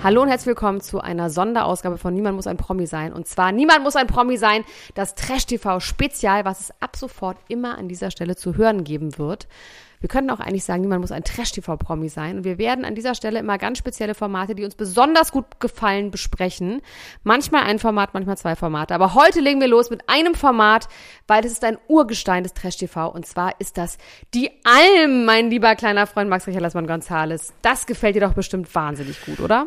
Hallo und herzlich willkommen zu einer Sonderausgabe von Niemand muss ein Promi sein. Und zwar Niemand muss ein Promi sein, das Trash-TV-Spezial, was es ab sofort immer an dieser Stelle zu hören geben wird. Wir können auch eigentlich sagen, niemand muss ein Trash-TV-Promi sein. Und wir werden an dieser Stelle immer ganz spezielle Formate, die uns besonders gut gefallen, besprechen. Manchmal ein Format, manchmal zwei Formate. Aber heute legen wir los mit einem Format, weil es ist ein Urgestein des Trash-TV. Und zwar ist das die Alm, mein lieber kleiner Freund Max Richard Lassmann Gonzales. Das gefällt dir doch bestimmt wahnsinnig gut, oder?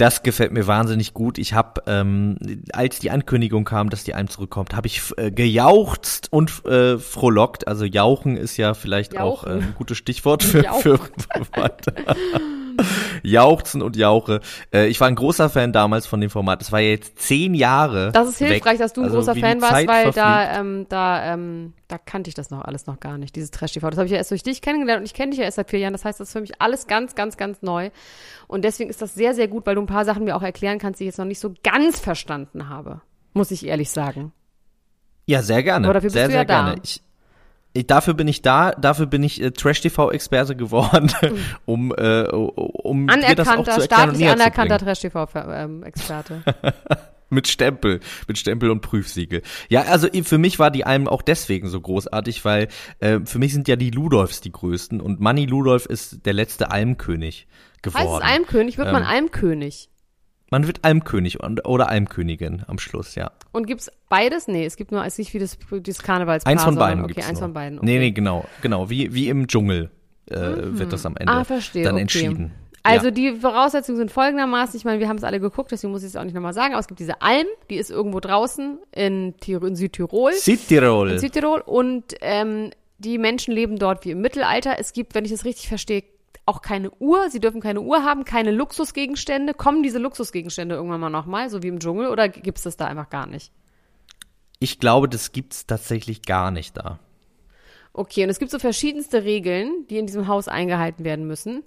Das gefällt mir wahnsinnig gut. Ich habe, ähm, als die Ankündigung kam, dass die Alm zurückkommt, habe ich äh, gejauchzt und äh, frohlockt. Also jauchen ist ja vielleicht Jauchen. auch äh, ein gutes Stichwort für, für, für Jauchzen und Jauche. Äh, ich war ein großer Fan damals von dem Format. Das war jetzt zehn Jahre. Das ist hilfreich, weg. dass du ein also großer Fan warst, weil da, ähm, da, ähm, da kannte ich das noch alles noch gar nicht, dieses Trash-TV. Das habe ich ja erst durch dich kennengelernt und ich kenne dich ja erst seit vier Jahren. Das heißt, das ist für mich alles ganz, ganz, ganz neu. Und deswegen ist das sehr, sehr gut, weil du ein paar Sachen mir auch erklären kannst, die ich jetzt noch nicht so ganz verstanden habe. Muss ich ehrlich sagen. Ja, sehr gerne. Aber dafür bist sehr, du sehr ja gerne. Da. Ich, Dafür bin ich da, dafür bin ich äh, Trash-TV-Experte geworden, um, äh, um dir das auch zu erklären staatlich anerkannter Trash-TV-Experte. mit Stempel, mit Stempel und Prüfsiegel. Ja, also für mich war die Alm auch deswegen so großartig, weil äh, für mich sind ja die Ludolfs die größten und Manny Ludolf ist der letzte Almkönig geworden. Heißt es Almkönig? Wird ähm, man Almkönig? Man wird Almkönig oder Almkönigin am Schluss, ja. Und gibt's beides? Nee, es gibt nur, es ist nicht wie das, das Karnevalspaar. Eins von beiden okay, eins nur. von beiden. Okay. Nee, nee, genau, genau, wie, wie im Dschungel äh, mhm. wird das am Ende ah, verstehe, dann okay. entschieden. Also ja. die Voraussetzungen sind folgendermaßen, ich meine, wir haben es alle geguckt, deswegen muss ich es auch nicht nochmal sagen, aber es gibt diese Alm, die ist irgendwo draußen in, in Südtirol. Südtirol. In Südtirol und ähm, die Menschen leben dort wie im Mittelalter. Es gibt, wenn ich es richtig verstehe, auch keine Uhr. Sie dürfen keine Uhr haben, keine Luxusgegenstände. Kommen diese Luxusgegenstände irgendwann mal nochmal, so wie im Dschungel, oder gibt es das da einfach gar nicht? Ich glaube, das gibt es tatsächlich gar nicht da. Okay, und es gibt so verschiedenste Regeln, die in diesem Haus eingehalten werden müssen.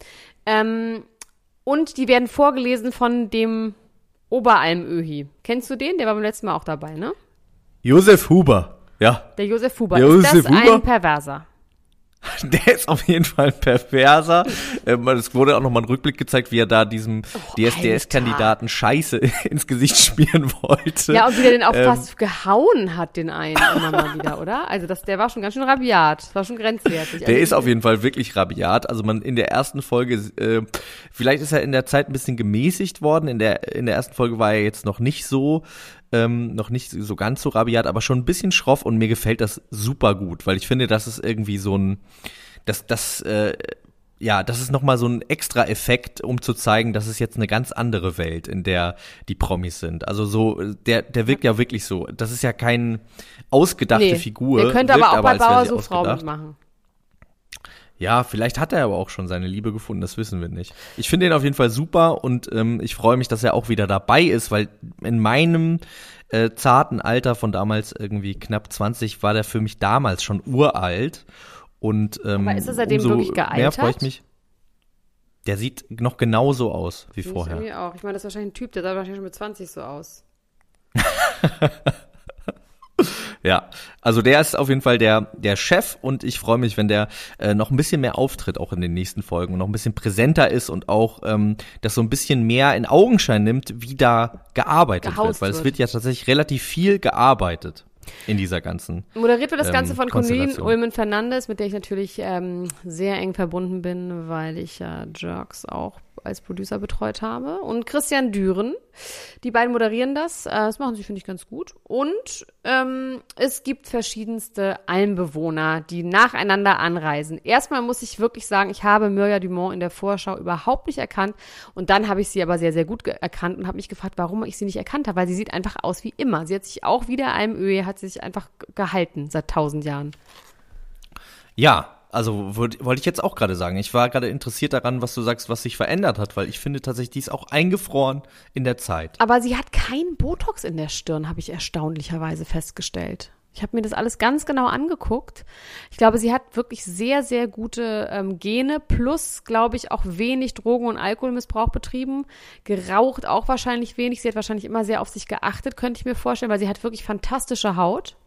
Ähm, und die werden vorgelesen von dem Oberalmöhi. Kennst du den? Der war beim letzten Mal auch dabei, ne? Josef Huber, ja. Der Josef Huber. Josef ist das Huber? ein Perverser? Der ist auf jeden Fall ein Perverser. Ähm, es wurde auch nochmal ein Rückblick gezeigt, wie er da diesem oh, DSDS-Kandidaten Scheiße ins Gesicht spielen wollte. Ja, und wie er den auch ähm, fast gehauen hat, den einen immer mal wieder, oder? Also das, der war schon ganz schön rabiat. Das war schon grenzwertig. Der also, ist auf jeden Fall wirklich rabiat. Also man in der ersten Folge, äh, vielleicht ist er in der Zeit ein bisschen gemäßigt worden. In der, in der ersten Folge war er jetzt noch nicht so ähm, noch nicht so ganz so rabiat, aber schon ein bisschen schroff und mir gefällt das super gut, weil ich finde, das ist irgendwie so ein, das, das, äh, ja, das ist nochmal so ein extra Effekt, um zu zeigen, dass es jetzt eine ganz andere Welt, in der die Promis sind. Also so, der, der wirkt ja wirklich so. Das ist ja keine ausgedachte nee, Figur. Der könnte aber auch aber, bei Bauer so Frau mitmachen. Ja, vielleicht hat er aber auch schon seine Liebe gefunden, das wissen wir nicht. Ich finde ihn auf jeden Fall super und ähm, ich freue mich, dass er auch wieder dabei ist, weil in meinem äh, zarten Alter von damals irgendwie knapp 20 war der für mich damals schon uralt. Und ähm, aber ist er seitdem wirklich gealtert? Mehr freue ich mich. Der sieht noch genauso aus wie Find vorher. Ich mir auch. Ich meine, das ist wahrscheinlich ein Typ, der sah wahrscheinlich schon mit 20 so aus. Ja, also der ist auf jeden Fall der, der Chef und ich freue mich, wenn der äh, noch ein bisschen mehr auftritt, auch in den nächsten Folgen und noch ein bisschen präsenter ist und auch ähm, das so ein bisschen mehr in Augenschein nimmt, wie da gearbeitet Gehaust wird. Weil es wird ja tatsächlich relativ viel gearbeitet. in dieser ganzen. Moderiert wird das ähm, Ganze von Konstellation. Ulmen Fernandes, mit der ich natürlich ähm, sehr eng verbunden bin, weil ich ja Jerks auch als Producer betreut habe. Und Christian Düren. Die beiden moderieren das. Äh, das machen sie, finde ich, ganz gut. Und ähm, es gibt verschiedenste Almbewohner, die nacheinander anreisen. Erstmal muss ich wirklich sagen, ich habe Mirja Dumont in der Vorschau überhaupt nicht erkannt. Und dann habe ich sie aber sehr, sehr gut erkannt und habe mich gefragt, warum ich sie nicht erkannt habe. Weil sie sieht einfach aus wie immer. Sie hat sich auch wieder Almöhe, hat sie sich einfach gehalten seit tausend Jahren. Ja, also wollte ich jetzt auch gerade sagen. Ich war gerade interessiert daran, was du sagst, was sich verändert hat, weil ich finde tatsächlich, die ist auch eingefroren in der Zeit. Aber sie hat kein Botox in der Stirn, habe ich erstaunlicherweise festgestellt. Ich habe mir das alles ganz genau angeguckt. Ich glaube, sie hat wirklich sehr, sehr gute ähm, Gene, plus, glaube ich, auch wenig Drogen- und Alkoholmissbrauch betrieben. Geraucht auch wahrscheinlich wenig. Sie hat wahrscheinlich immer sehr auf sich geachtet, könnte ich mir vorstellen, weil sie hat wirklich fantastische Haut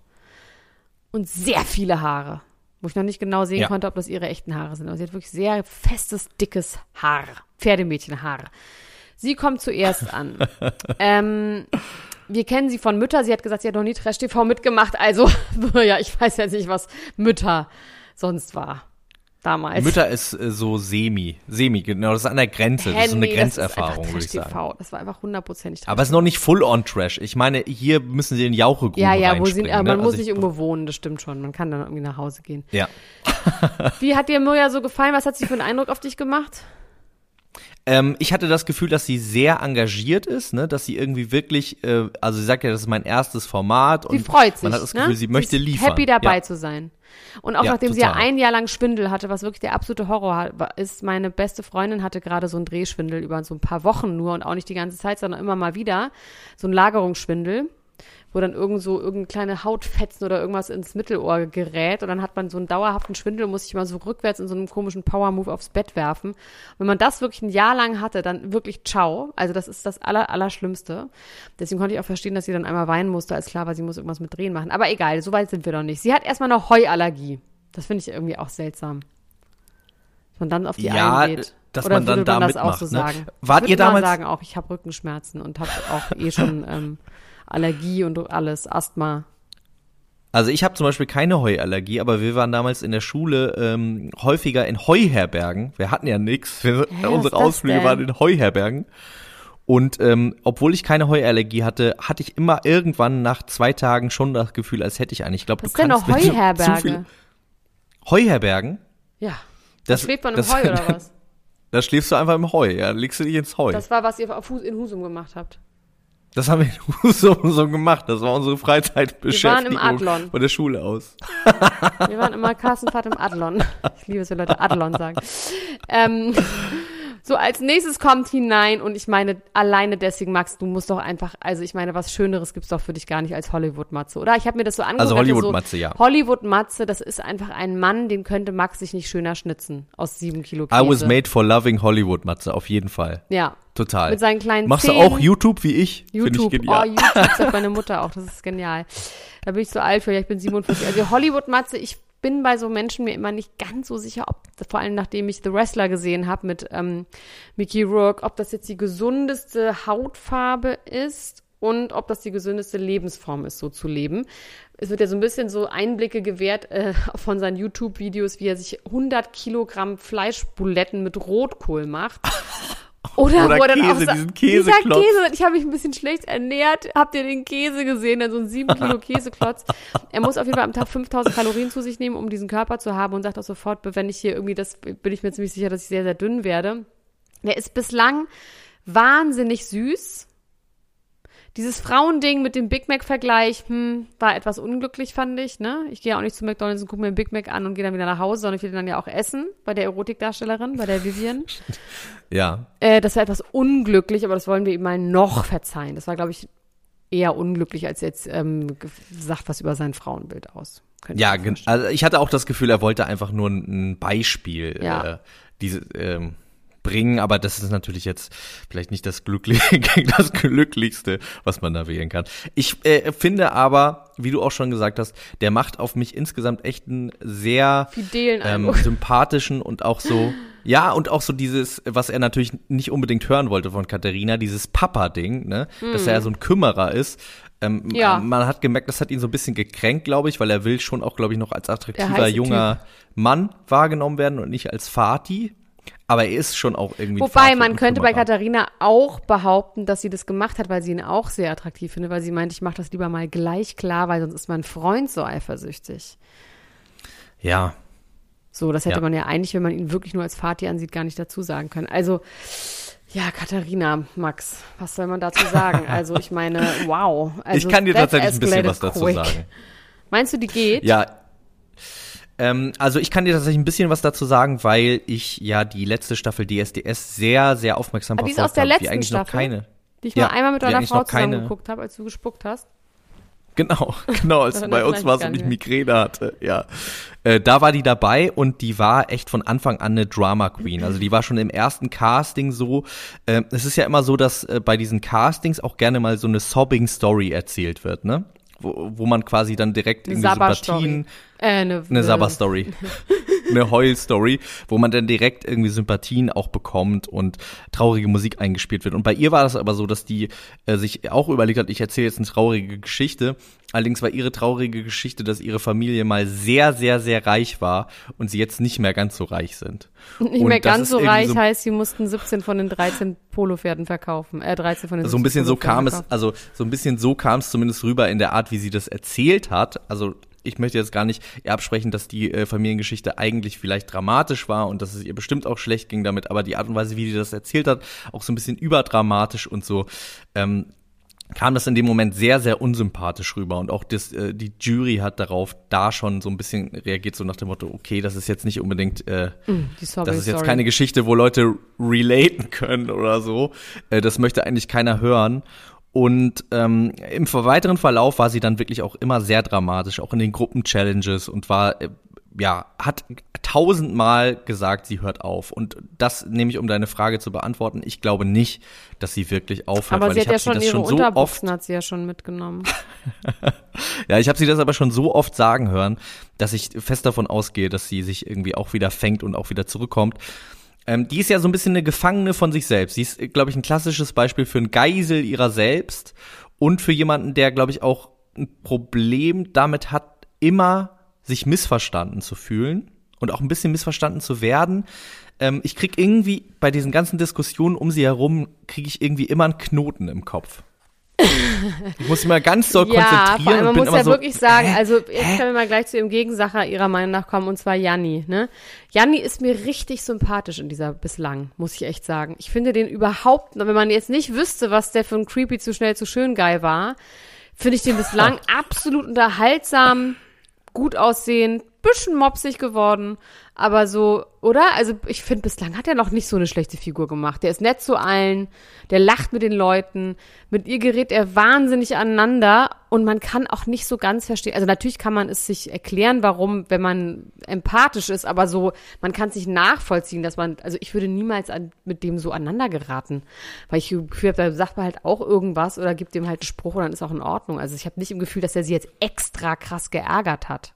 und sehr viele Haare. Wo ich noch nicht genau sehen Ja. konnte, ob das ihre echten Haare sind. Aber sie hat wirklich sehr festes, dickes Haar. Pferdemädchenhaar. Sie kommt zuerst an. ähm, wir kennen sie von Mütter. Sie hat gesagt, sie hat noch nie Trash-TV mitgemacht. Also, ja, ich weiß jetzt nicht, was Mütter sonst war. Damals. Mütter ist äh, so semi, semi, genau, das ist an der Grenze, das ist so eine Grenzerfahrung, würde ich sagen. Trash-TV. Das war einfach hundertprozentig Aber es ist noch nicht full-on Trash. Ich meine, hier müssen sie in Jauchegrube Ja, ja, wo sie, aber man ne? muss Also nicht ich- irgendwo wohnen, das stimmt schon. Man kann dann irgendwie nach Hause gehen. Ja. Wie hat dir Mirja so gefallen? Was hat sie für einen Eindruck auf dich gemacht? Ähm, ich hatte das Gefühl, dass sie sehr engagiert ist, ne, dass sie irgendwie wirklich, äh, also sie sagt ja, das ist mein erstes Format Sie und freut sich. man hat das ne? Gefühl, sie möchte ist liefern. happy dabei ja. zu sein. Und auch Ja, nachdem sie ja total. ein Jahr lang Schwindel hatte, was wirklich der absolute Horror ist, meine beste Freundin hatte gerade so einen Drehschwindel über so ein paar Wochen nur und auch nicht die ganze Zeit, sondern immer mal wieder. So ein Lagerungsschwindel, wo dann irgend so irgendeine kleine Hautfetzen oder irgendwas ins Mittelohr gerät und dann hat man so einen dauerhaften Schwindel und muss sich mal so rückwärts in so einem komischen Power-Move aufs Bett werfen. Wenn man das wirklich ein Jahr lang hatte, dann wirklich ciao. Also das ist das aller, Allerschlimmste. Deswegen konnte ich auch verstehen, dass sie dann einmal weinen musste, als klar war, sie muss irgendwas mit Drehen machen. Aber egal, so weit sind wir noch nicht. Sie hat erstmal eine Heuallergie. Das finde ich irgendwie auch seltsam. Dass man dann auf die Ja, eingeht. dass Oder man dann man da das auch so mitmacht, ne? sagen? Wart ich ihr damals- sagen auch, ich habe Rückenschmerzen und habe auch eh schon ähm, Allergie und alles, Asthma. Also ich habe zum Beispiel keine Heuallergie, aber wir waren damals in der Schule ähm, häufiger in Heuherbergen. Wir hatten ja nichts. Unsere Ausflüge waren in Heuherbergen. Und ähm, obwohl ich keine Heuallergie hatte, hatte ich immer irgendwann nach zwei Tagen schon das Gefühl, als hätte ich eine. Ich glaube, du ist denn kannst noch zu Heuherberge? viel- Heuherbergen? Ja. Das, Schläft man im das, Heu oder was? Da schläfst du einfach im Heu, ja, legst du dich ins Heu. Das, war, was ihr in Husum gemacht habt. Haben wir in Husum so gemacht. Das war unsere Freizeitbeschäftigung Adlon. von der Schule aus. Wir waren immer Klassenfahrt im Adlon. Ich liebe es, wenn Leute Adlon sagen. Ähm, so, als nächstes kommt hinein und ich meine, alleine deswegen, Max, du musst doch einfach, also ich meine, was Schöneres gibt's doch für dich gar nicht als Hollywood-Matze, oder? Ich habe mir das so angeguckt. Also Hollywood-Matze, so, ja. Hollywood-Matze, das ist einfach ein Mann, den könnte Max sich nicht schöner schnitzen aus sieben Kilo Käse. I was made for loving Hollywood, Matze, auf jeden Fall. Ja. Total. Mit seinen kleinen Machst Zähnen. du auch YouTube wie ich? YouTube. ich genial. Oh, YouTube sagt meine Mutter auch. Das ist genial. Da bin ich so alt für. Ja, ich bin 47. Also Hollywood-Matze, ich bin bei so Menschen mir immer nicht ganz so sicher, ob, vor allem nachdem ich The Wrestler gesehen habe mit ähm, Mickey Rourke, ob das jetzt die gesundeste Hautfarbe ist und ob das die gesündeste Lebensform ist, so zu leben. Es wird ja so ein bisschen so Einblicke gewährt äh, von seinen YouTube-Videos, wie er sich 100 Kilogramm Fleischbuletten mit Rotkohl macht. Oder, Oder wo er dann Käse, auch sa- diesen dieser Käseklotz. Käse, ich habe mich ein bisschen schlecht ernährt. Habt ihr den Käse gesehen? Dann so ein 7 Kilo Käseklotz. Er muss auf jeden Fall am Tag 5000 Kalorien zu sich nehmen, um diesen Körper zu haben und sagt auch sofort, wenn ich hier irgendwie das, bin ich mir ziemlich sicher, dass ich sehr, sehr dünn werde. Der ist bislang wahnsinnig süß. Dieses Frauending mit dem Big Mac-Vergleich, hm, war etwas unglücklich, fand ich, ne? Ich gehe ja auch nicht zu McDonalds und gucke mir den Big Mac an und gehe dann wieder nach Hause, sondern ich will dann ja auch essen, bei der Erotikdarstellerin, bei der Vivian. Ja. Äh, das war etwas unglücklich, aber das wollen wir ihm mal noch verzeihen. Das war, glaube ich, eher unglücklich, als jetzt ähm, sagt was über sein Frauenbild aus. Ja, ich also ich hatte auch das Gefühl, er wollte einfach nur ein ein Beispiel Ja. äh, diese, ähm, bringen, aber das ist natürlich jetzt vielleicht nicht das, Glückli das Glücklichste, was man da wählen kann. Ich äh, finde aber, wie du auch schon gesagt hast, der macht auf mich insgesamt echt einen sehr ähm, sympathischen und auch so Ja, und auch so dieses, was er natürlich nicht unbedingt hören wollte von Katharina, dieses Papa-Ding, ne? Dass er ja so ein Kümmerer ist. Ähm. Ja. Man hat gemerkt, das hat ihn so ein bisschen gekränkt, glaube ich, weil er will schon auch, glaube ich, noch als attraktiver junger Mann wahrgenommen werden und nicht als Vati. Aber er ist schon auch irgendwie. Wobei, man könnte bei. Katharina auch behaupten, dass sie das gemacht hat, weil sie ihn auch sehr attraktiv findet, weil sie meint, ich mache das lieber mal gleich klar, weil sonst ist mein Freund so eifersüchtig. Ja, So, das hätte Ja. man ja eigentlich, wenn man ihn wirklich nur als Vati ansieht, gar nicht dazu sagen können. Also, ja, Katharina, Max, was soll man dazu sagen? Also, ich meine, wow. Also, ich kann dir tatsächlich ein bisschen was dazu quick. sagen. Meinst du, die geht? Ja. Ähm, also ich kann dir tatsächlich ein bisschen was dazu sagen, weil ich ja die letzte Staffel DSDS sehr, sehr aufmerksam Ah, die ist verfolgt aus der habe, wie letzten eigentlich noch Staffel? keine. Die ich Ja, mal einmal mit deiner Frau noch keine- zusammen geguckt habe, als du gespuckt hast. Genau, genau, als bei uns war es und ich Migräne hatte, ja. Äh, da war die dabei und die war echt von Anfang an eine Drama Queen. Also die war schon im ersten Casting so. Äh, es ist ja immer so, dass äh, bei diesen Castings auch gerne mal so eine Sobbing Story erzählt wird, ne? Wo, wo man quasi dann direkt irgendwie. Sympathien Äh, eine, eine Sabber-Story. eine Heul-Story, wo man dann direkt irgendwie Sympathien auch bekommt und traurige Musik eingespielt wird. Und bei ihr war das aber so, dass die äh, sich auch überlegt hat, ich erzähle jetzt eine traurige Geschichte. Allerdings war ihre traurige Geschichte, dass ihre Familie mal sehr, sehr, sehr reich war und sie jetzt nicht mehr ganz so reich sind. Nicht Und mehr ganz so reich so- heißt, sie mussten 17 von den 13 Polopferden verkaufen. Äh, 13 von den so ein 17 bisschen so kam es, also so ein bisschen so kam es zumindest rüber in der Art, wie sie das erzählt hat. Also ich möchte jetzt gar nicht ihr absprechen, dass die äh, Familiengeschichte eigentlich vielleicht dramatisch war und dass es ihr bestimmt auch schlecht ging damit, aber die Art und Weise, wie sie das erzählt hat, auch so ein bisschen überdramatisch und so. Ähm, kam das in dem Moment sehr, sehr unsympathisch rüber. Und auch das, äh, die Jury hat darauf da schon so ein bisschen reagiert, so nach dem Motto, okay, das ist jetzt nicht unbedingt äh, Die Sobbing das ist jetzt Story. keine Geschichte, wo Leute relaten können oder so. Äh, das möchte eigentlich keiner hören. Und ähm, im weiteren Verlauf war sie dann wirklich auch immer sehr dramatisch, auch in den Gruppen-Challenges und war, äh, ja, hat tausendmal gesagt, sie hört auf. Und das nehme ich, um deine Frage zu beantworten. Ich glaube nicht, dass sie wirklich aufhört. Aber weil sie ich hat ja schon das ihre schon so oft Unterbuchsen hat sie ja schon mitgenommen. ja, ich habe sie das aber schon so oft sagen hören, dass ich fest davon ausgehe, dass sie sich irgendwie auch wieder fängt und auch wieder zurückkommt. Ähm, die ist ja so ein bisschen eine Gefangene von sich selbst. Sie ist, glaube ich, ein klassisches Beispiel für ein Geisel ihrer selbst und für jemanden, der, glaube ich, auch ein Problem damit hat, immer sich missverstanden zu fühlen und auch ein bisschen missverstanden zu werden. Ähm, ich krieg irgendwie bei diesen ganzen Diskussionen um sie herum, kriege ich irgendwie immer einen Knoten im Kopf. Ich muss mal ganz doll Ja, konzentrieren vor allem, man muss immer ja so, wirklich sagen, also jetzt können wir mal gleich zu ihrem Gegensacher ihrer Meinung nach kommen, und zwar Janni. Ne? Janni ist mir richtig sympathisch in dieser bislang, muss ich echt sagen. Ich finde den überhaupt, wenn man jetzt nicht wüsste, was der für ein creepy zu schnell zu schön Guy war, finde ich den bislang absolut unterhaltsam, gut aussehend, bisschen mopsig geworden, aber so, oder? Also ich finde, bislang hat er noch nicht so eine schlechte Figur gemacht. Der ist nett zu allen, der lacht mit den Leuten, mit ihr gerät er wahnsinnig aneinander und man kann auch nicht so ganz verstehen. Also natürlich kann man es sich erklären, warum, wenn man empathisch ist, aber so, man kann es nicht nachvollziehen, dass man, also ich würde niemals an, mit dem so aneinander geraten, weil ich Gefühl habe, da sagt man halt auch irgendwas oder gibt dem halt einen Spruch und dann ist auch in Ordnung. Also ich habe nicht im Gefühl, dass er sie jetzt extra krass geärgert hat.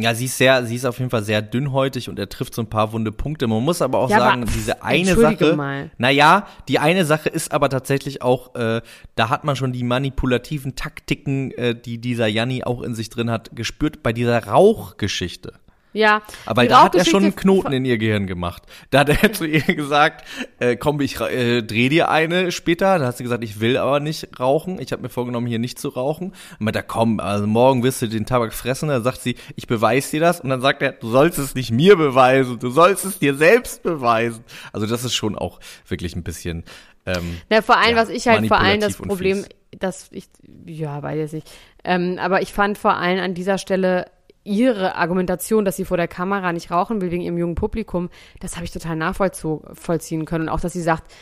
Ja, sie ist sehr, sie ist auf jeden Fall sehr dünnhäutig und er trifft so ein paar wunde Punkte. Man muss aber auch Ja, sagen, aber, diese eine Sache. mal. Naja, die eine Sache ist aber tatsächlich auch, äh, da hat man schon die manipulativen Taktiken, äh, die dieser Janni auch in sich drin hat, gespürt bei dieser Rauchgeschichte. Ja. Aber da hat er schon einen Knoten in ihr Gehirn gemacht. Da hat er zu ihr gesagt, äh, komm, ich äh, dreh dir eine später. Da hat sie gesagt, ich will aber nicht rauchen. Ich habe mir vorgenommen, hier nicht zu rauchen. Und meint er, komm, also morgen wirst du den Tabak fressen. Dann sagt sie, ich beweise dir das. Und dann sagt er, du sollst es nicht mir beweisen, du sollst es dir selbst beweisen. Also das ist schon auch wirklich ein bisschen. Ähm, Ja, vor allem, ja, was ich halt vor allem das Problem, dass ich, ja, weiß jetzt nicht. Ähm, aber ich fand vor allem an dieser Stelle ihre Argumentation, dass sie vor der Kamera nicht rauchen will wegen ihrem jungen Publikum, das habe ich total nachvollziehen können. Und auch, dass sie sagt,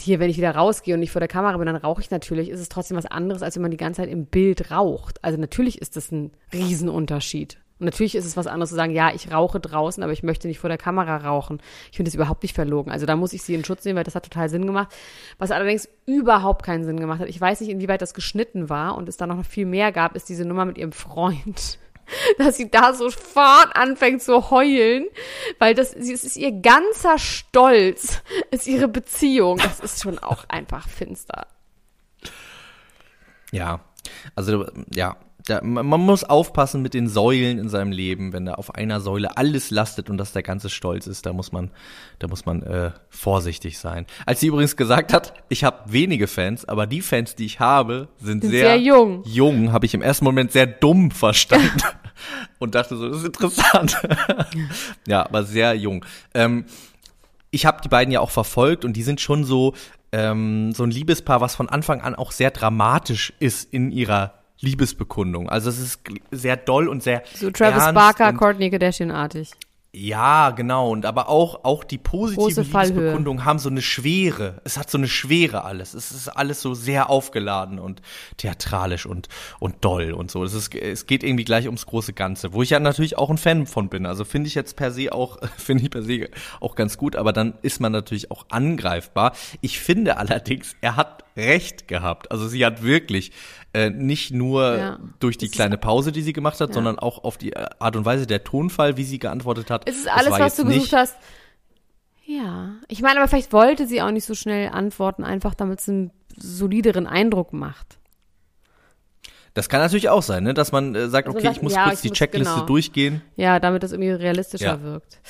hier, wenn ich wieder rausgehe und nicht vor der Kamera bin, dann rauche ich natürlich, ist es trotzdem was anderes, als wenn man die ganze Zeit im Bild raucht. Also natürlich ist das ein Riesenunterschied. Und natürlich ist es was anderes zu sagen, ja, ich rauche draußen, aber ich möchte nicht vor der Kamera rauchen. Ich finde das überhaupt nicht verlogen. Also da muss ich sie in Schutz nehmen, weil das hat total Sinn gemacht. Was allerdings überhaupt keinen Sinn gemacht hat, ich weiß nicht, inwieweit das geschnitten war und es da noch viel mehr gab, ist diese Nummer mit ihrem Freund. dass sie da sofort anfängt zu heulen, weil das, es ist ihr ganzer Stolz, ist ihre Beziehung. Das ist schon auch einfach finster. Ja, also ja, da, man muss aufpassen mit den Säulen in seinem Leben, wenn da auf einer Säule alles lastet und das der ganze Stolz ist, da muss man, da muss man äh, vorsichtig sein. Als sie übrigens gesagt hat, ich habe wenige Fans, aber die Fans, die ich habe, sind, Sind sehr, sehr jung. Jung, habe ich im ersten Moment sehr dumm verstanden und dachte so, das ist interessant. ja, aber sehr jung. Ähm, ich habe die beiden ja auch verfolgt und die sind schon so ähm, so ein Liebespaar, was von Anfang an auch sehr dramatisch ist in ihrer Liebesbekundung. Also es ist sehr doll und sehr So Travis Barker, Courtney Kardashian-artig. Ja, genau. Und aber auch, auch die positiven. Liebesbekundungen haben so eine Schwere. Es hat so eine Schwere alles. Es ist alles so sehr aufgeladen und theatralisch und, und doll und so. Es, ist, es geht irgendwie gleich ums große Ganze, wo ich ja natürlich auch ein Fan von bin. Also finde ich jetzt per se auch, finde ich per se auch ganz gut, aber dann ist man natürlich auch angreifbar. Ich finde allerdings, er hat recht gehabt. Also sie hat wirklich äh, nicht nur Ja. durch die kleine Pause, die sie gemacht hat, Ja. sondern auch auf die äh, Art und Weise, der Tonfall, wie sie geantwortet hat. Es ist alles, was du gesucht hast. Ja. Ich meine, aber vielleicht wollte sie auch nicht so schnell antworten, einfach damit es einen solideren Eindruck macht. Das kann natürlich auch sein, ne? dass man äh, sagt, Also okay, das- ich muss ja, kurz ich die muss- Checkliste genau. durchgehen. Ja, damit das irgendwie realistischer Ja. wirkt.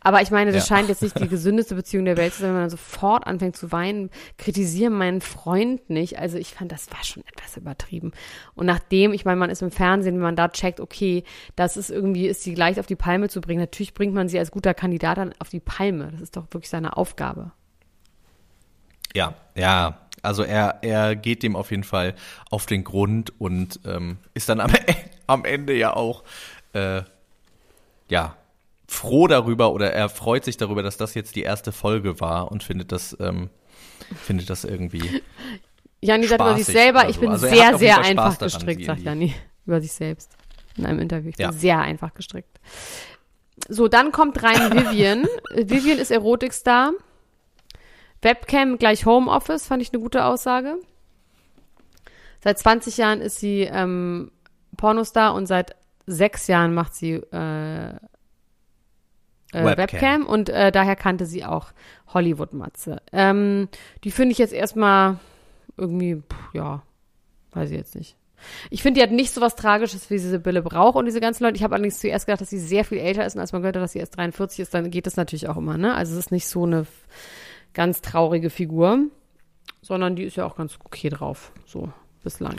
Aber ich meine, das Ja. scheint jetzt nicht die gesündeste Beziehung der Welt zu sein, wenn man sofort anfängt zu weinen. Kritisiere meinen Freund nicht. Also ich fand, das war schon etwas übertrieben. Und nachdem, ich meine, man ist im Fernsehen, wenn man da checkt, okay, das ist irgendwie, ist sie leicht auf die Palme zu bringen. Natürlich bringt man sie als guter Kandidat dann auf die Palme. Das ist doch wirklich seine Aufgabe. Ja, ja. Also er, er geht dem auf jeden Fall auf den Grund und ähm, ist dann am, am Ende ja auch äh, ja froh darüber oder er freut sich darüber, dass das jetzt die erste Folge war und findet das ähm, findet das irgendwie Janni sagt über sich selber, ich so. bin Also sehr, sehr Spaß einfach daran, gestrickt, sagt Janni über sich selbst in einem Interview. Ich bin Ja. sehr einfach gestrickt. So, dann kommt rein Vivian. Vivian ist Erotikstar. Webcam gleich Homeoffice, fand ich eine gute Aussage. Seit 20 Jahren ist sie ähm, Pornostar und seit sechs Jahren macht sie äh, äh, Webcam. Webcam. und äh, daher kannte sie auch Hollywood-Matze. Ähm, die finde ich jetzt erstmal irgendwie, pff, ja, weiß ich jetzt nicht. Ich finde, die hat nicht so was Tragisches wie diese Bille Brauch und diese ganzen Leute. Ich habe allerdings zuerst gedacht, dass sie sehr viel älter ist und als man gehört hat, dass sie erst 43 ist, dann geht das natürlich auch immer, ne? Also es ist nicht so eine ganz traurige Figur, sondern die ist ja auch ganz okay drauf, so bislang.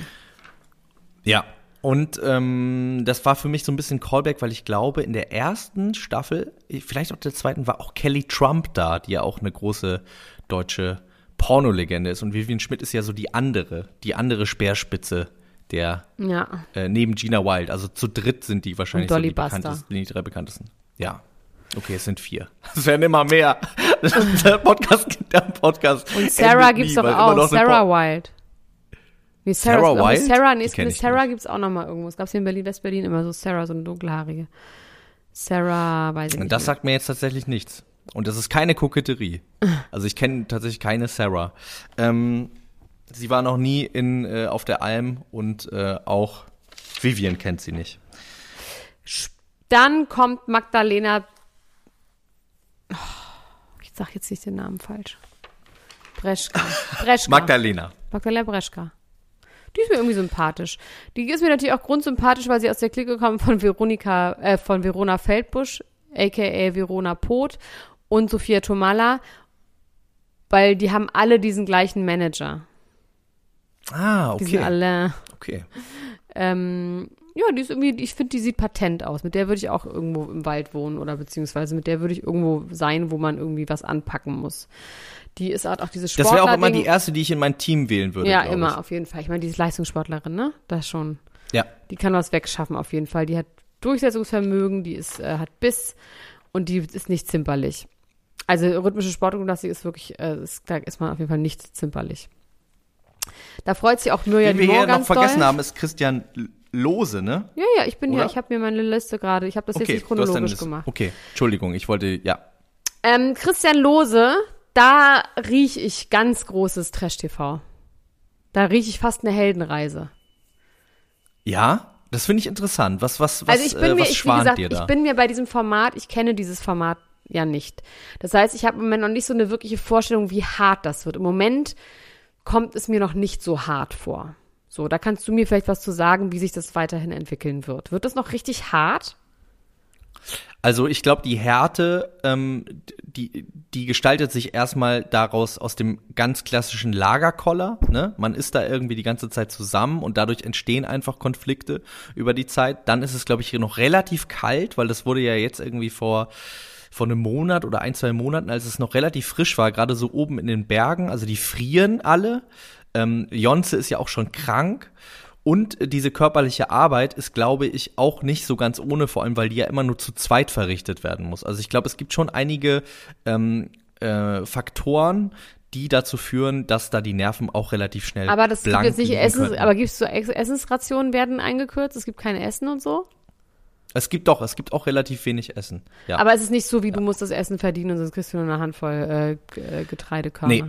Ja. Und ähm, das war für mich so ein bisschen Callback, weil ich glaube, in der ersten Staffel, vielleicht auch der zweiten, war auch Kelly Trump da, die ja auch eine große deutsche Pornolegende ist. Und Vivian Schmidt ist ja so die andere, die andere Speerspitze der Ja. äh, neben Gina Wild. Also zu dritt sind die wahrscheinlich so die bekanntesten, die drei bekanntesten. Ja. Okay, es sind vier. Es werden immer mehr. der Podcast, der Podcast. Und Sarah gibt's nie, doch auch, Sarah Wild. Nee, Sarah, Sarah Wild? Sarah, nee, es gibt- ich Sarah gibt's auch noch mal irgendwo. Es gab's hier in Berlin, West-Berlin immer so Sarah, so eine dunkelhaarige. Sarah, weiß ich nicht. das mehr. sagt mir jetzt tatsächlich nichts. Und das ist keine Koketterie. Also ich kenne tatsächlich keine Sarah. Ähm, sie war noch nie in, äh, auf der Alm und äh, auch Vivian kennt sie nicht. Dann kommt Magdalena. Ich sag jetzt nicht den Namen falsch. Breschka. Breschka. Magdalena. Magdalena Breschka. Die ist mir irgendwie sympathisch. Die ist mir natürlich auch grundsympathisch, weil sie aus der Clique kommt von Veronika, äh, von Verona Feldbusch, aka Verona Poth und Sophia Tomalla, weil die haben alle diesen gleichen Manager. Ah, Die sind okay. alle, Okay. ähm, ja, die ist irgendwie, ich finde, die sieht patent aus. Mit der würde ich auch irgendwo im Wald wohnen oder beziehungsweise mit der würde ich irgendwo sein, wo man irgendwie was anpacken muss. Die ist halt auch diese Das Sportler. wäre auch immer die erste, die ich in mein Team wählen würde. Ja, immer, Ich. auf jeden Fall. Ich meine, die ist Leistungssportlerin, ne? Das schon. Ja. Die kann was wegschaffen, auf jeden Fall. Die hat Durchsetzungsvermögen, die ist, äh, hat Biss und die ist nicht zimperlich. Also rhythmische Sportgymnastik ist wirklich, äh, ist, da ist man auf jeden Fall nicht zimperlich. Da freut sich auch Mirja Den wir hier noch vergessen doll. haben, ist Christian Lose, ne? Ja, ja, ich bin ja, Oder? ich habe mir meine Liste gerade, ich habe das jetzt nicht chronologisch gemacht. Okay, Entschuldigung, ich wollte, ja. Ähm, Christian Lose, da riech ich ganz großes Trash-TV. Da riech ich fast eine Heldenreise. Ja, Das finde ich interessant. Was, was, was, also ich bin äh, mir, ich, gesagt, dir da? ich bin mir bei diesem Format, ich kenne dieses Format ja nicht. Das heißt, ich habe im Moment noch nicht so eine wirkliche Vorstellung, wie hart das wird. Im Moment kommt es mir noch nicht so hart vor. So, da kannst du mir vielleicht was zu sagen, wie sich das weiterhin entwickeln wird. Wird das noch richtig hart? Also ich glaube, die Härte, ähm, die, die gestaltet sich erstmal daraus aus dem ganz klassischen Lagerkoller. Ne? Man ist da irgendwie die ganze Zeit zusammen und dadurch entstehen einfach Konflikte über die Zeit. Dann ist es, glaube ich, hier noch relativ kalt, weil das wurde ja jetzt irgendwie vor vor einem Monat oder ein, zwei Monaten, als es noch relativ frisch war, gerade so oben in den Bergen, also die frieren alle. Ähm, Jonze ist ja auch schon krank. Und diese körperliche Arbeit ist, glaube ich, auch nicht so ganz ohne, vor allem weil die ja immer nur zu zweit verrichtet werden muss. Also ich glaube, es gibt schon einige ähm, äh, Faktoren, die dazu führen, dass da die Nerven auch relativ schnell Aber das gibt blank jetzt nicht liegen Essen, können. aber gibt es so Essensrationen werden eingekürzt? Es gibt kein Essen und so? Es gibt doch, es gibt auch relativ wenig Essen. Ja. Aber es ist nicht so, wie du musst das Essen verdienen und sonst kriegst du nur eine Handvoll äh, äh, Getreidekörner. Nee.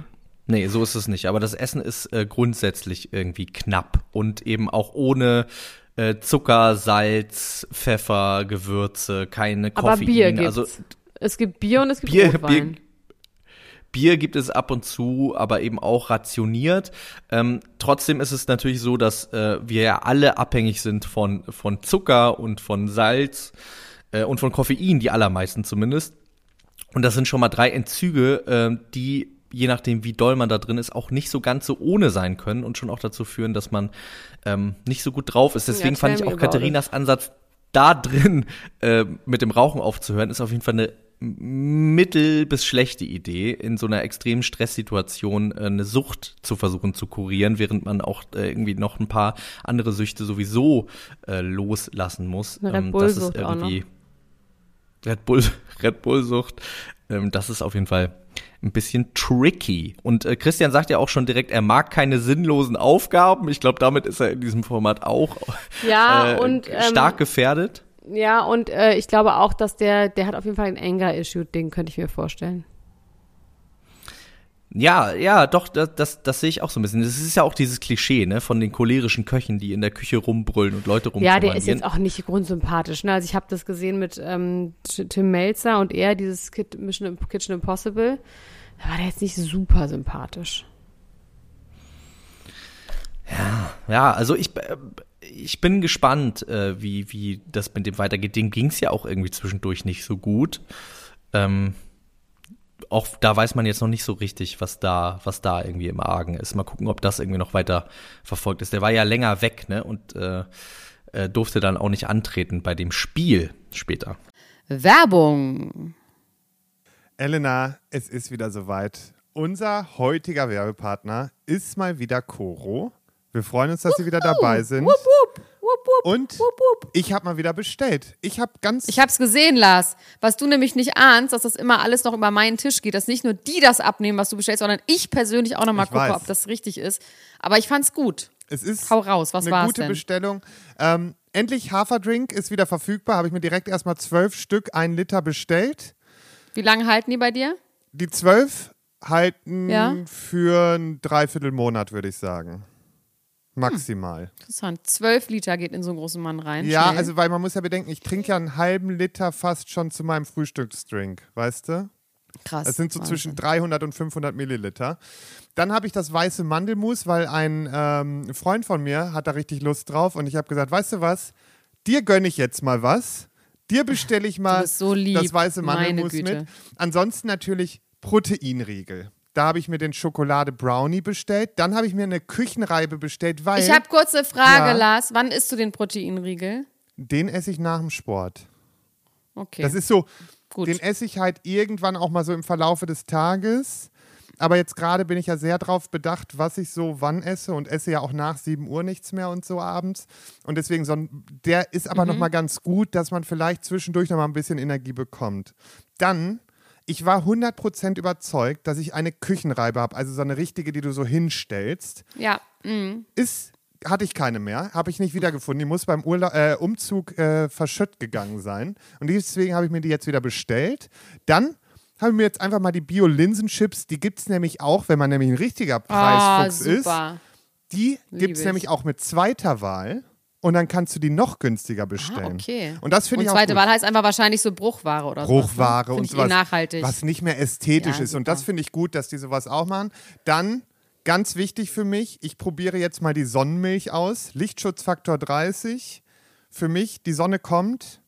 Nee, so ist es nicht. Aber das Essen ist äh, grundsätzlich irgendwie knapp und eben auch ohne äh, Zucker, Salz, Pfeffer, Gewürze, keine Aber Koffein. Bier gibt's. Also es gibt Bier und es gibt Bier, Rotwein. Bier, Bier gibt es ab und zu, aber eben auch rationiert. Ähm, trotzdem ist es natürlich so, dass äh, wir ja alle abhängig sind von, von Zucker und von Salz äh, und von Koffein, die allermeisten zumindest. Und das sind schon mal drei Entzüge, äh, die je nachdem, wie doll man da drin ist, auch nicht so ganz so ohne sein können und schon auch dazu führen, dass man ähm, nicht so gut drauf ist. Deswegen Ja, fand ich auch Katharinas Ansatz, da drin äh, mit dem Rauchen aufzuhören, ist auf jeden Fall eine mittel- bis schlechte Idee, in so einer extremen Stresssituation äh, eine Sucht zu versuchen zu kurieren, während man auch äh, irgendwie noch ein paar andere Süchte sowieso äh, loslassen muss. Red Ähm, Bull das ist irgendwie Red Bull, Red Bull Sucht. Ähm, das ist auf jeden Fall ein bisschen tricky. Und äh, Christian sagt ja auch schon direkt, er mag keine sinnlosen Aufgaben. Ich glaube, damit ist er in diesem Format auch Ja, äh, und ähm, stark gefährdet. Ja, und äh, ich glaube auch, dass der, der hat auf jeden Fall ein Anger-Issue, den könnte ich mir vorstellen. Ja, ja, doch, das, das, das sehe ich auch so ein bisschen. Das ist ja auch dieses Klischee, ne, von den cholerischen Köchen, die in der Küche rumbrüllen und Leute Ja, der ist jetzt auch nicht grundsympathisch. Ne? Also ich habe das gesehen mit ähm, Tim Melzer und er, dieses Kid, Mission Kitchen Impossible. Da war der jetzt nicht super sympathisch. Ja, also ich, äh, ich bin gespannt, äh, wie, wie das mit dem weitergeht. Dem ging es ja auch irgendwie zwischendurch nicht so gut. Ähm, auch da weiß man jetzt noch nicht so richtig, was da, was da irgendwie im Argen ist. Mal gucken, ob das irgendwie noch weiter verfolgt ist. Der war ja länger weg, ne? Und äh, äh, durfte dann auch nicht antreten bei dem Spiel später. Werbung. Elena, es ist wieder soweit. Unser heutiger Werbepartner ist mal wieder Coro. Wir freuen uns, dass Sie wieder dabei sind. Wupp, wupp, wupp, wupp, Und wupp, ich habe mal wieder bestellt. Ich habe ganz Ich hab's gesehen, Lars. Was du nämlich nicht ahnst, dass das immer alles noch über meinen Tisch geht, dass nicht nur die das abnehmen, was du bestellst, sondern ich persönlich auch noch mal Ich gucke, weiß. ob das richtig ist. Aber ich fand's gut. Es ist Hau raus, was eine gute denn? Bestellung. Ähm, endlich Haferdrink ist wieder verfügbar. Habe ich mir direkt erstmal zwölf Stück, ein Liter bestellt. Wie lange halten die bei dir? Die zwölf halten Ja. für ein Dreiviertelmonat, würde ich sagen. Maximal. Interessant. Zwölf Liter geht in so einen großen Mann rein. Ja, Schnell. also weil man muss ja bedenken, ich trinke ja einen halben Liter fast schon zu meinem Frühstücksdrink, weißt du? krass. Das sind so Wahnsinn. zwischen 300 und 500 Milliliter. Dann habe ich das weiße Mandelmus, weil ein ähm, Freund von mir hat da richtig Lust drauf und ich habe gesagt, weißt du was, dir gönne ich jetzt mal was. Dir bestelle ich mal so lieb, das weiße Mandelmus mit. Ansonsten natürlich Proteinriegel. Da habe ich mir den Schokolade Brownie bestellt. Dann habe ich mir eine Küchenreibe bestellt, weil Ich habe kurze Frage, Ja. Lars. Wann isst du den Proteinriegel? den esse ich nach dem Sport. Okay. Das ist so, Gut. den esse ich halt irgendwann auch mal so im Verlaufe des Tages. Aber jetzt gerade bin ich ja sehr drauf bedacht, was ich so wann esse und esse ja auch nach 7 Uhr nichts mehr und so abends. Und deswegen, so ein, der ist aber noch mal ganz gut, dass man vielleicht zwischendurch noch mal ein bisschen Energie bekommt. Dann, ich war 100% überzeugt, dass ich eine Küchenreibe habe, also so eine richtige, die du so hinstellst ja. Mm. ist, hatte ich keine mehr, habe ich nicht wiedergefunden. Die muss beim Urla äh, Umzug äh, verschütt gegangen sein. Und deswegen habe ich mir die jetzt wieder bestellt. Dann habe ich mir jetzt einfach mal die Bio-Linsenchips, die gibt es nämlich auch, wenn man nämlich ein richtiger Ah, Preisfuchs ist. super. Die gibt es ich. nämlich auch mit zweiter Wahl. Und dann kannst du die noch günstiger bestellen. Ah, okay. Und das finde Und ich auch zweite gut. Wahl heißt einfach wahrscheinlich so Bruchware oder so. Bruchware Find und eh sowas, nachhaltig. was nicht mehr ästhetisch Ja, ist. Und super. das finde ich gut, dass die sowas auch machen. Dann, ganz wichtig für mich, ich probiere jetzt mal die Sonnenmilch aus. Lichtschutzfaktor 30. Für mich, die Sonne kommt.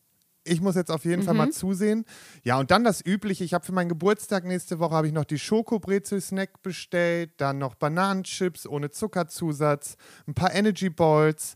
Ich muss jetzt auf jeden Fall Mhm. mal zusehen. Ja, und dann das Übliche. Ich habe für meinen Geburtstag nächste Woche habe ich noch die Schokobrezel-Snack bestellt, dann noch Bananenchips ohne Zuckerzusatz, ein paar Energy Balls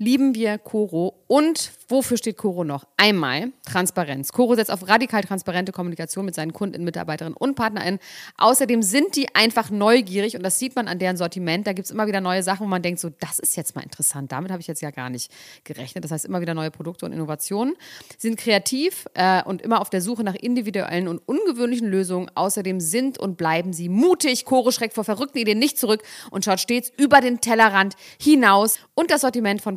lieben wir Coro. Und wofür steht Coro noch? Einmal Transparenz. Coro setzt auf radikal transparente Kommunikation mit seinen Kunden, Mitarbeiterinnen und PartnerInnen. Außerdem sind die einfach neugierig und das sieht man an deren Sortiment. Da gibt es immer wieder neue Sachen, wo man denkt, so, das ist jetzt mal interessant. Damit habe ich jetzt ja gar nicht gerechnet. Das heißt, immer wieder neue Produkte und Innovationen. Sie sind kreativ äh, und immer auf der Suche nach individuellen und ungewöhnlichen Lösungen. Außerdem sind und bleiben sie mutig. Coro schreckt vor verrückten Ideen nicht zurück und schaut stets über den Tellerrand hinaus. Und das Sortiment von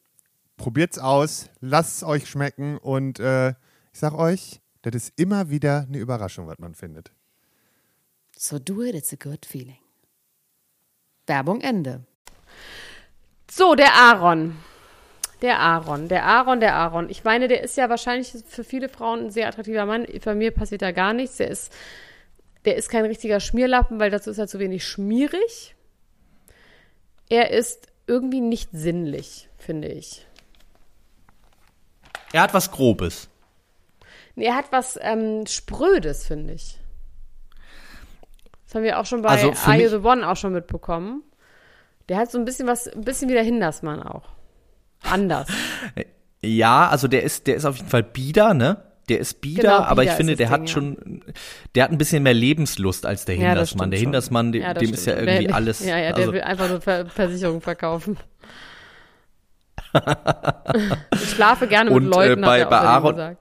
Probiert's aus, lasst es euch schmecken und äh, ich sag euch, das ist immer wieder eine Überraschung, was man findet. So do it, it's a good feeling. Werbung Ende. So, der Aaron. Der Aaron, der Aaron, der Aaron. Ich meine, der ist ja wahrscheinlich für viele Frauen ein sehr attraktiver Mann. Bei mir passiert da gar nichts. Der ist, der ist kein richtiger Schmierlappen, weil dazu ist er zu wenig schmierig. Er ist irgendwie nicht sinnlich, finde ich. Er hat was Grobes. Nee, er hat was ähm, Sprödes, finde ich. Das haben wir auch schon bei Also Are You the One auch schon mitbekommen. Der hat so ein bisschen was, ein bisschen wie der Hindersmann auch. Anders. Ja, also der ist, der ist auf jeden Fall bieder, ne? Der ist bieder, Genau, aber ich bieder finde, der hat Ding, ja. schon, der hat ein bisschen mehr Lebenslust als der Ja, Hindersmann. stimmt der schon. Hindersmann, dem, Ja, dem ist ja irgendwie Der- alles. Ja, ja, der also, will einfach nur Ver Versicherung verkaufen. Ich schlafe gerne mit Und, äh, Leuten, bei- hat er bei Aaron- gesagt.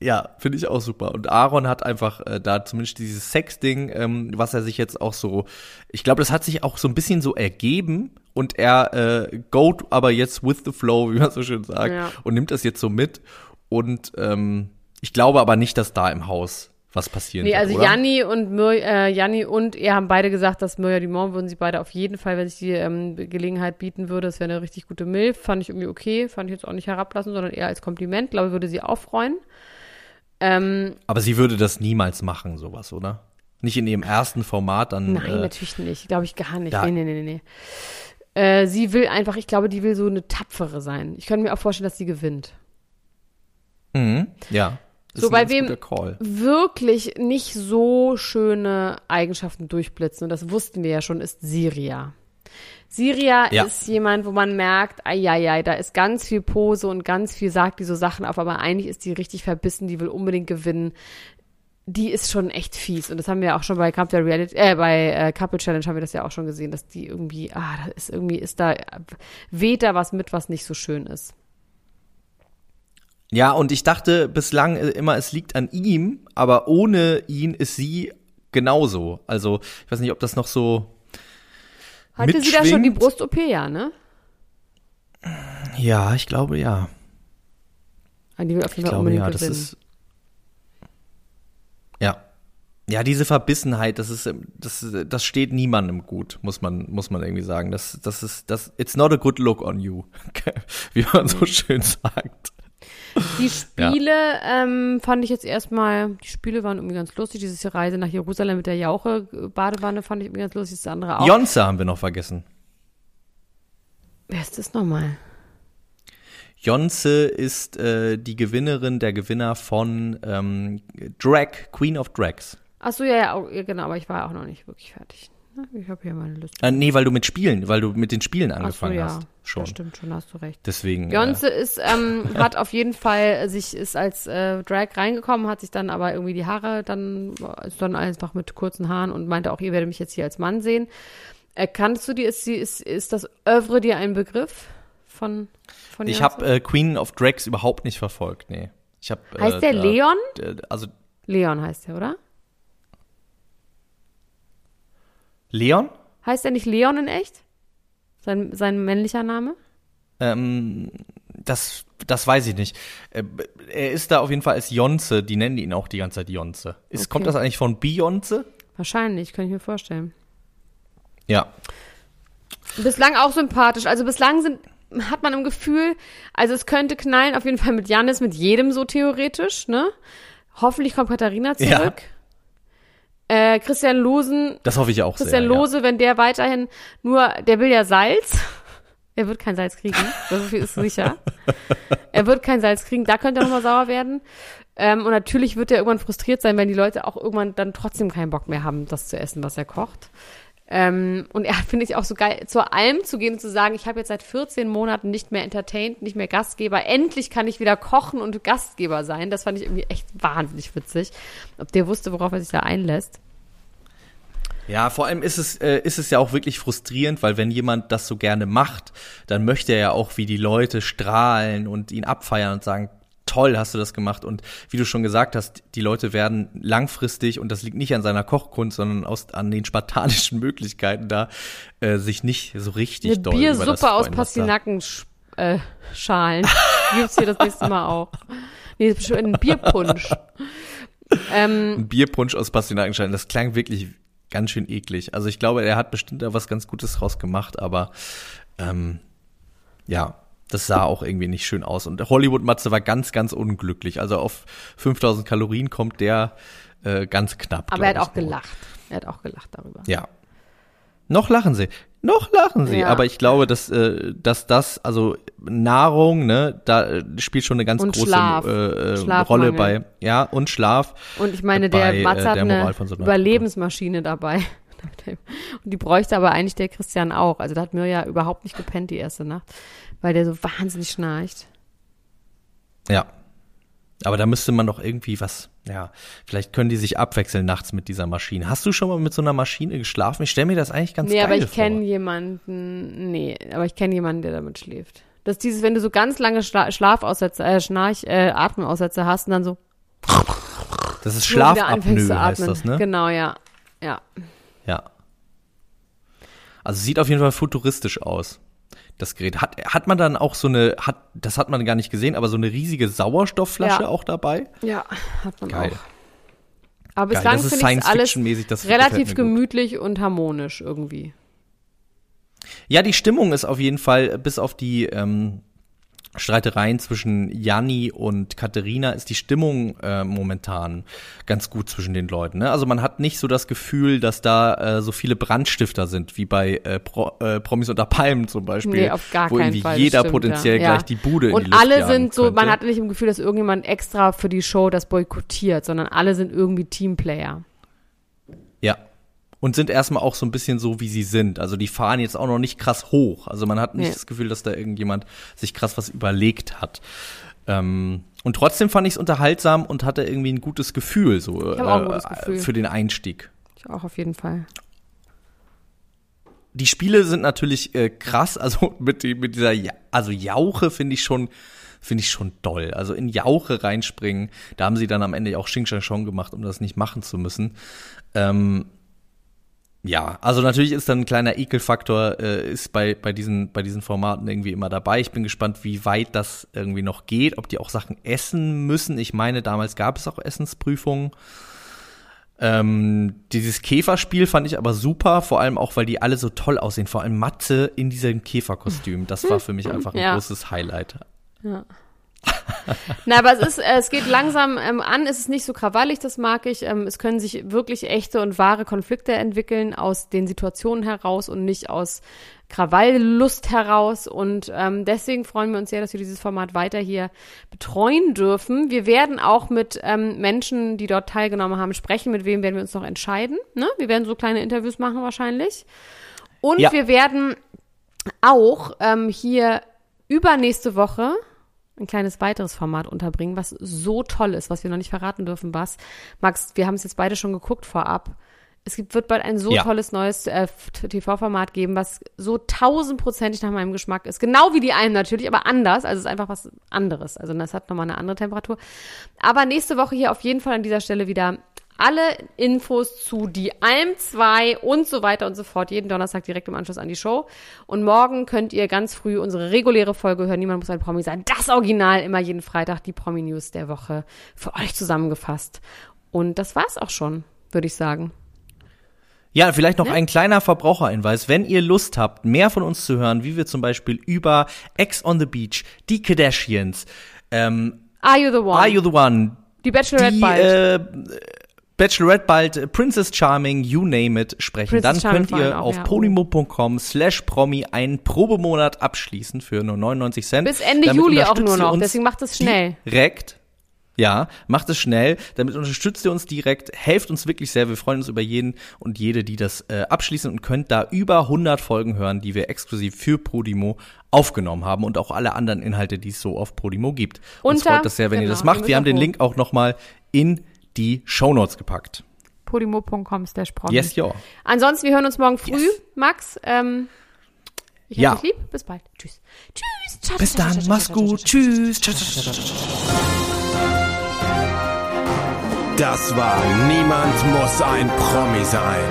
Ja, finde ich auch super. Und Aaron hat einfach äh, da zumindest dieses Sex-Ding, ähm, was er sich jetzt auch so, ich glaube, das hat sich auch so ein bisschen so ergeben und er äh, goat aber jetzt with the flow, wie man so schön sagt, Ja. und nimmt das jetzt so mit. Und ähm, ich glaube aber nicht, dass da im Haus was passieren Nee, wird, also oder? Janni und Mir, äh, Janni und er haben beide gesagt, dass Mirja Dumont würden sie beide auf jeden Fall, wenn sich die ähm, Gelegenheit bieten würde, das wäre eine richtig gute Milf. Fand ich irgendwie okay, fand ich jetzt auch nicht herablassen, sondern eher als Kompliment. Glaube, würde sie auch freuen. Ähm, Aber sie würde das niemals machen, sowas, oder? Nicht in ihrem ersten Format dann. nein, äh, natürlich nicht. Glaube ich gar nicht. da- Nee, nee, nee, nee. nee. Äh, sie will einfach, ich glaube, die will so eine tapfere sein. Ich könnte mir auch vorstellen, dass sie gewinnt. mhm, ja. So, bei wem-. Wirklich nicht so schöne Eigenschaften durchblitzen, und das wussten wir ja schon, ist Siria. Siria Ja. ist jemand, wo man merkt, ai, da ist ganz viel Pose und ganz viel sagt die so Sachen auf, aber eigentlich ist die richtig verbissen, die will unbedingt gewinnen. Die ist schon echt fies. Und das haben wir auch schon bei Cup der Reality, äh, bei äh, Couple Challenge haben wir das ja auch schon gesehen, dass die irgendwie, ah, da ist irgendwie, ist da, weht da was mit, was nicht so schön ist. Ja, und ich dachte bislang äh, immer, es liegt an ihm, aber ohne ihn ist sie genauso. Also, ich weiß nicht, ob das noch so. Hatte sie da schon die. Brust-OP, ja, ne? Ja, ich glaube ja. Ah, Die will auf jeden Ich Fall glaube unbedingt ja, das gewinnen. ist. Ja. Ja, diese Verbissenheit, das ist, ähm, das, das steht niemandem gut, muss man, muss man irgendwie sagen. Das, das ist, das, it's not a good look on you, wie man Mhm. so schön sagt. Die Spiele ähm, fand ich jetzt erstmal, die Spiele waren irgendwie ganz lustig. Diese Reise nach Jerusalem mit der Jauche, äh, Badewanne fand ich irgendwie ganz lustig. Das andere auch. Jonze haben wir noch vergessen. Wer ist das nochmal? Jonze ist äh, die Gewinnerin, der Gewinner von ähm, Drag, Queen of Drags. Ach so, ja, ja, ja, genau, aber ich war auch noch nicht wirklich fertig. Ich habe hier meine Liste. Äh, nee, weil du mit Spielen, weil du mit den Spielen Ach so, angefangen ja. hast. Schon. Das stimmt schon, hast du recht. Deswegen. Äh, Beyoncé ist, ähm, hat auf jeden Fall sich, ist als äh, Drag reingekommen, hat sich dann aber irgendwie die Haare dann, ist dann einfach mit kurzen Haaren und meinte auch, ihr werdet mich jetzt hier als Mann sehen. Äh, kannst du die, ist, die, ist, ist das Övre dir ein Begriff von, von ich habe äh, Queen of Drags überhaupt nicht verfolgt, nee. Ich hab, äh, Heißt der Leon? äh, Also Leon heißt der, oder? Leon? Heißt der nicht Leon in echt? Sein, sein männlicher Name? Ähm, das, das weiß ich nicht. Äh, er ist da auf jeden Fall als Jonze, die nennen ihn auch die ganze Zeit Jonze. Ist, Okay. Kommt das eigentlich von Beyoncé? Wahrscheinlich, kann ich mir vorstellen. Ja. Bislang auch sympathisch. Also bislang sind, hat man im Gefühl, also es könnte knallen, auf jeden Fall mit Janis, mit jedem so theoretisch, ne? Hoffentlich kommt Katharina Ja. Äh, Christian Losen, Das hoffe ich auch Christian sehr. Lose, wenn der weiterhin nur, der will ja Salz. Er wird kein Salz kriegen, so viel ist sicher. Er wird kein Salz kriegen, da könnte er nochmal sauer werden. Ähm, und natürlich wird er irgendwann frustriert sein, wenn die Leute auch irgendwann dann trotzdem keinen Bock mehr haben, das zu essen, was er kocht. Ähm, und er finde ich auch so geil, zur Alm zu gehen und zu sagen, ich habe jetzt seit 14 Monaten nicht mehr entertained, nicht mehr Gastgeber. Endlich kann ich wieder kochen und Gastgeber sein. Das fand ich irgendwie echt wahnsinnig witzig. Ob der wusste, worauf er sich da einlässt. Ja, vor allem ist es, äh, ist es ja auch wirklich frustrierend, weil wenn jemand das so gerne macht, dann möchte er ja auch, wie die Leute strahlen und ihn abfeiern und sagen, toll, hast du das gemacht. Und wie du schon gesagt hast, die Leute werden langfristig, und das liegt nicht an seiner Kochkunst, sondern aus, an den spartanischen Möglichkeiten da, äh, sich nicht so richtig Eine doll über das Biersuppe aus Pastinakenschalen. Äh, gibt's hier das nächste Mal auch. Nee, ein Bierpunsch. Ähm, Ein Bierpunsch aus Pastinakenschalen, das klang wirklich ganz schön eklig. Also ich glaube, er hat bestimmt da was ganz Gutes draus gemacht, aber ähm, ja, das sah auch irgendwie nicht schön aus. Und Hollywood Matze war ganz, ganz unglücklich. Also auf 5000 Kalorien kommt der äh, ganz knapp. aber er hat auch nur. gelacht. Er hat auch gelacht darüber. Ja. Noch lachen sie. Noch lachen sie. Ja. Aber ich glaube, dass, äh, dass das, also Nahrung, ne, da äh, spielt schon eine ganz Und große Schlaf. äh. Rolle bei, ja, und Schlaf. Und ich meine, der bei, äh, Matze hat der eine so Überlebensmaschine dabei. Und die bräuchte aber eigentlich der Christian auch. Also da hat Mirja überhaupt nicht gepennt die erste Nacht, weil der so wahnsinnig schnarcht. Ja. Aber da müsste man doch irgendwie was, ja, vielleicht können die sich abwechseln nachts mit dieser Maschine. Hast du schon mal mit so einer Maschine geschlafen? Ich stelle mir das eigentlich ganz nee, geil aber ich vor. kenne jemanden, nee, aber ich kenne jemanden, der damit schläft. Das ist dieses, wenn du so ganz lange Schla Schlafaussätze, äh, Schnarch, äh, Atemaussätze hast und dann so Das ist Schlafapnoe, heißt das, ne? Genau, ja. Ja. Ja. Also sieht auf jeden Fall futuristisch aus. Das Gerät. Hat, hat man dann auch so eine, hat, das hat man gar nicht gesehen, aber so eine riesige Sauerstoffflasche Ja. auch dabei? Ja, hat man Geil. auch. Aber bislang finde ich alles relativ gemütlich und harmonisch irgendwie. Ja, die Stimmung ist auf jeden Fall, bis auf die ähm, Streitereien zwischen Janni und Katharina, ist die Stimmung äh, momentan ganz gut zwischen den Leuten. Ne? Also man hat nicht so das Gefühl, dass da äh, so viele Brandstifter sind, wie bei äh, Pro, äh, Promis unter Palmen zum Beispiel, Nee, auf gar wo keinen irgendwie Fall. jeder stimmt, potenziell ja. gleich die Bude in Und die Luft alle sind so, man könnte. hat nicht im Gefühl, dass irgendjemand extra für die Show das boykottiert, sondern alle sind irgendwie Teamplayer. Und sind erstmal auch so ein bisschen so, wie sie sind. Also die fahren jetzt auch noch nicht krass hoch. Also man hat nicht Nee. das Gefühl, dass da irgendjemand sich krass was überlegt hat. Ähm, und trotzdem fand ich es unterhaltsam und hatte irgendwie ein gutes Gefühl, so ein gutes Gefühl. für den Einstieg. Ich auch auf jeden Fall. Die Spiele sind natürlich äh, krass, also mit, die, mit dieser, ja also Jauche finde ich schon, finde ich schon doll. Also in Jauche reinspringen, da haben sie dann am Ende auch Xing Shang Chong gemacht, um das nicht machen zu müssen. Ähm, ja, also natürlich ist dann ein kleiner Ekelfaktor, äh, ist bei, bei, diesen, bei diesen Formaten irgendwie immer dabei. Ich bin gespannt, wie weit das irgendwie noch geht, ob die auch Sachen essen müssen. Ich meine, damals gab es auch Essensprüfungen. Ähm, dieses Käferspiel fand ich aber super, vor allem auch, weil die alle so toll aussehen. Vor allem Matze in diesem Käferkostüm. Das war für mich einfach ein Ja. großes Highlight. Ja. Na, aber es ist, äh, es geht langsam ähm, an, es ist nicht so krawallig, das mag ich. Ähm, es können sich wirklich echte und wahre Konflikte entwickeln aus den Situationen heraus und nicht aus Krawalllust heraus. Und ähm, deswegen freuen wir uns sehr, dass wir dieses Format weiter hier betreuen dürfen. Wir werden auch mit ähm, Menschen, die dort teilgenommen haben, sprechen. Mit wem werden wir uns noch entscheiden? Ne? Wir werden so kleine Interviews machen wahrscheinlich. Und Ja. wir werden auch ähm, hier übernächste Woche ein kleines weiteres Format unterbringen, was so toll ist, was wir noch nicht verraten dürfen, was. Max, wir haben es jetzt beide schon geguckt vorab. Es gibt, wird bald ein so Ja. tolles neues äh, TV-Format geben, was so tausendprozentig nach meinem Geschmack ist. Genau wie die einen natürlich, aber anders. Also es ist einfach was anderes. Also das hat nochmal eine andere Temperatur. Aber nächste Woche hier auf jeden Fall an dieser Stelle wieder alle Infos zu die Alm 2 und so weiter und so fort. Jeden Donnerstag direkt im Anschluss an die Show. Und morgen könnt ihr ganz früh unsere reguläre Folge hören. Niemand muss ein Promi sein. Das Original immer jeden Freitag die Promi-News der Woche für euch zusammengefasst. Und das war's auch schon, würde ich sagen. Ja, vielleicht noch ein kleiner Verbraucherhinweis. Wenn ihr Lust habt, mehr von uns zu hören, wie wir zum Beispiel über Ex on the Beach, die Kardashians, ähm, Are you the one? Are You the One, die Bachelorette die bald. äh, Bachelorette bald, äh, Princess Charming, you name it, sprechen. Princess Dann Charming könnt ihr auch, auf ja. podimo.com slash promi einen Probemonat abschließen für nur 99 Cent. Bis Ende Damit Juli auch nur ihr noch, uns deswegen macht es schnell. Direkt. Ja, macht es schnell. Damit unterstützt ihr uns direkt, helft uns wirklich sehr. Wir freuen uns über jeden und jede, die das äh, abschließen und könnt da über 100 Folgen hören, die wir exklusiv für Podimo aufgenommen haben und auch alle anderen Inhalte, die es so auf Podimo gibt. Uns Unter- freut das sehr, wenn ihr genau, das macht. ihr Wir haben den Link auch noch mal in die Shownotes gepackt. Podimo.com slash. Yes, yo. Ansonsten, wir hören uns morgen früh. Yes. Max, ähm, ich Ja. dich lieb. Bis bald. Tschüss. Tschüss. Ciao, Bis dann, mach's gut, tschüss. Das war Niemand muss ein Promi sein.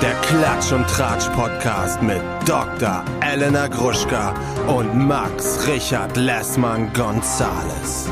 Der Klatsch und Tratsch Podcast mit Dr. Elena Gruschka und Max Richard Lessmann Gonzales.